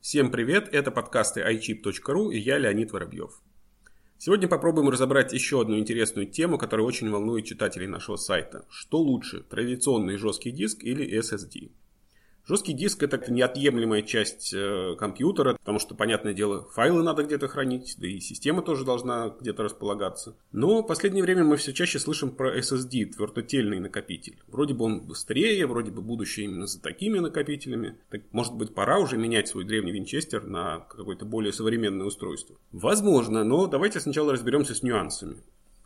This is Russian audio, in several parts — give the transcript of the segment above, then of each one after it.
Всем привет, это подкасты iChip.ru и я Леонид Воробьев. Сегодня попробуем разобрать еще одну интересную тему, которая очень волнует читателей нашего сайта. Что лучше, традиционный жесткий диск или SSD? Жесткий диск это неотъемлемая часть э, компьютера, потому что, понятное дело, файлы надо где-то хранить, да и система тоже должна где-то располагаться. Но в последнее время мы все чаще слышим про SSD, твердотельный накопитель. Вроде бы он быстрее, вроде бы будущее именно за такими накопителями. Так, может быть, пора уже менять свой древний винчестер на какое-то более современное устройство? Возможно, но давайте сначала разберемся с нюансами.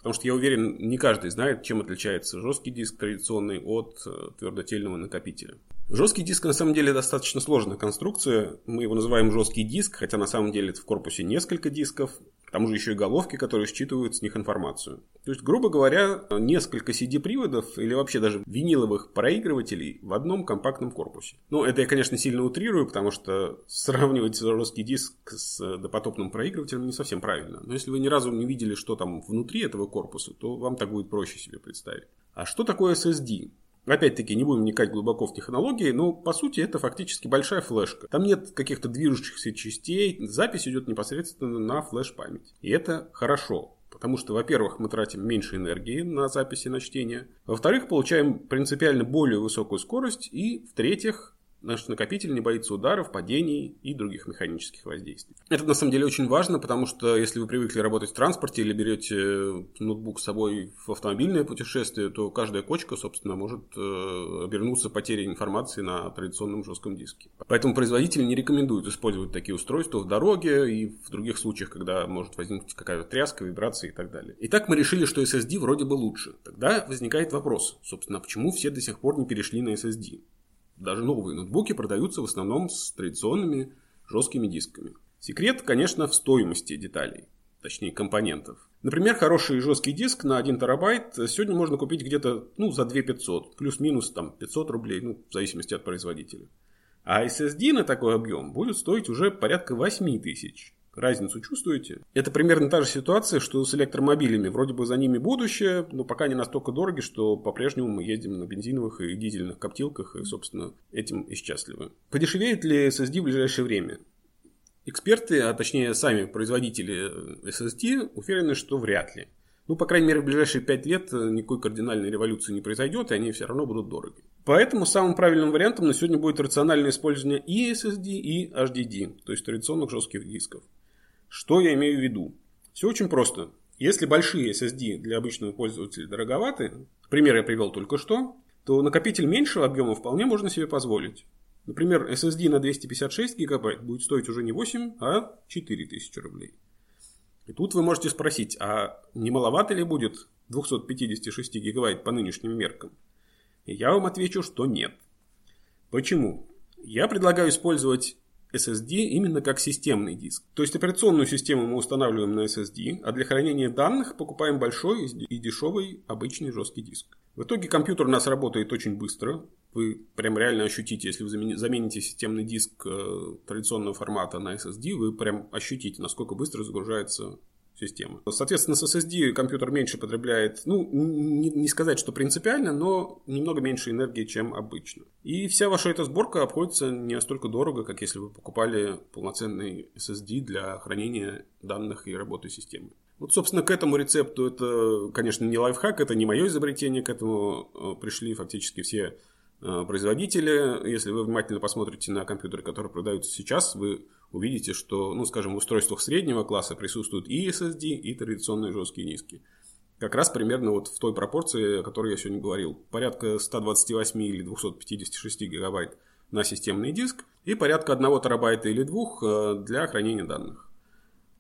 Потому что я уверен, не каждый знает, чем отличается жесткий диск традиционный от э, твердотельного накопителя. Жесткий диск на самом деле достаточно сложная конструкция. Мы его называем жесткий диск, хотя на самом деле в корпусе несколько дисков. Тому же еще и головки, которые считывают с них информацию. То есть, грубо говоря, несколько CD-приводов или вообще даже виниловых проигрывателей в одном компактном корпусе. Ну, это я, конечно, сильно утрирую, потому что сравнивать жесткий диск с допотопным проигрывателем не совсем правильно. Но если вы ни разу не видели, что там внутри этого корпуса, то вам так будет проще себе представить. А что такое SSD? Опять-таки, не будем вникать глубоко в технологии, но по сути это фактически большая флешка. Там нет каких-то движущихся частей, запись идет непосредственно на флеш-память. И это хорошо. Потому что, во-первых, мы тратим меньше энергии на записи на чтение. Во-вторых, получаем принципиально более высокую скорость. И, в-третьих, Наш накопитель не боится ударов, падений и других механических воздействий. Это на самом деле очень важно, потому что если вы привыкли работать в транспорте или берете ноутбук с собой в автомобильное путешествие, то каждая кочка, собственно, может э, обернуться потерей информации на традиционном жестком диске. Поэтому производители не рекомендуют использовать такие устройства в дороге и в других случаях, когда может возникнуть какая-то тряска, вибрация и так далее. Итак, мы решили, что SSD вроде бы лучше. Тогда возникает вопрос, собственно, почему все до сих пор не перешли на SSD? Даже новые ноутбуки продаются в основном с традиционными жесткими дисками. Секрет, конечно, в стоимости деталей, точнее компонентов. Например, хороший жесткий диск на 1 терабайт сегодня можно купить где-то ну, за 2 500, плюс-минус там 500 рублей, ну, в зависимости от производителя. А SSD на такой объем будет стоить уже порядка 8 тысяч. Разницу чувствуете? Это примерно та же ситуация, что с электромобилями. Вроде бы за ними будущее, но пока не настолько дороги, что по-прежнему мы ездим на бензиновых и дизельных коптилках и, собственно, этим и счастливы. Подешевеет ли SSD в ближайшее время? Эксперты, а точнее сами производители SSD, уверены, что вряд ли. Ну, по крайней мере, в ближайшие 5 лет никакой кардинальной революции не произойдет, и они все равно будут дороги. Поэтому самым правильным вариантом на сегодня будет рациональное использование и SSD, и HDD, то есть традиционных жестких дисков. Что я имею в виду? Все очень просто. Если большие SSD для обычного пользователя дороговаты, пример я привел только что, то накопитель меньшего объема вполне можно себе позволить. Например, SSD на 256 гигабайт будет стоить уже не 8, а 4000 рублей. И тут вы можете спросить, а не маловато ли будет 256 гигабайт по нынешним меркам? И я вам отвечу, что нет. Почему? Я предлагаю использовать SSD именно как системный диск. То есть операционную систему мы устанавливаем на SSD, а для хранения данных покупаем большой и дешевый обычный жесткий диск. В итоге компьютер у нас работает очень быстро. Вы прям реально ощутите, если вы замените системный диск э, традиционного формата на SSD, вы прям ощутите, насколько быстро загружается системы. Соответственно, с SSD компьютер меньше потребляет, ну, не, не сказать, что принципиально, но немного меньше энергии, чем обычно. И вся ваша эта сборка обходится не настолько дорого, как если вы покупали полноценный SSD для хранения данных и работы системы. Вот, собственно, к этому рецепту это, конечно, не лайфхак, это не мое изобретение, к этому э, пришли фактически все производители. Если вы внимательно посмотрите на компьютеры, которые продаются сейчас, вы увидите, что, ну, скажем, в устройствах среднего класса присутствуют и SSD, и традиционные жесткие диски. Как раз примерно вот в той пропорции, о которой я сегодня говорил. Порядка 128 или 256 гигабайт на системный диск и порядка 1 терабайта или 2 э, для хранения данных.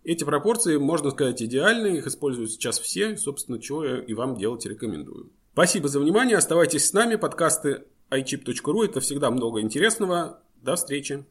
Эти пропорции, можно сказать, идеальны, их используют сейчас все, собственно, чего я и вам делать рекомендую. Спасибо за внимание, оставайтесь с нами, подкасты iChip.ru, это всегда много интересного. До встречи!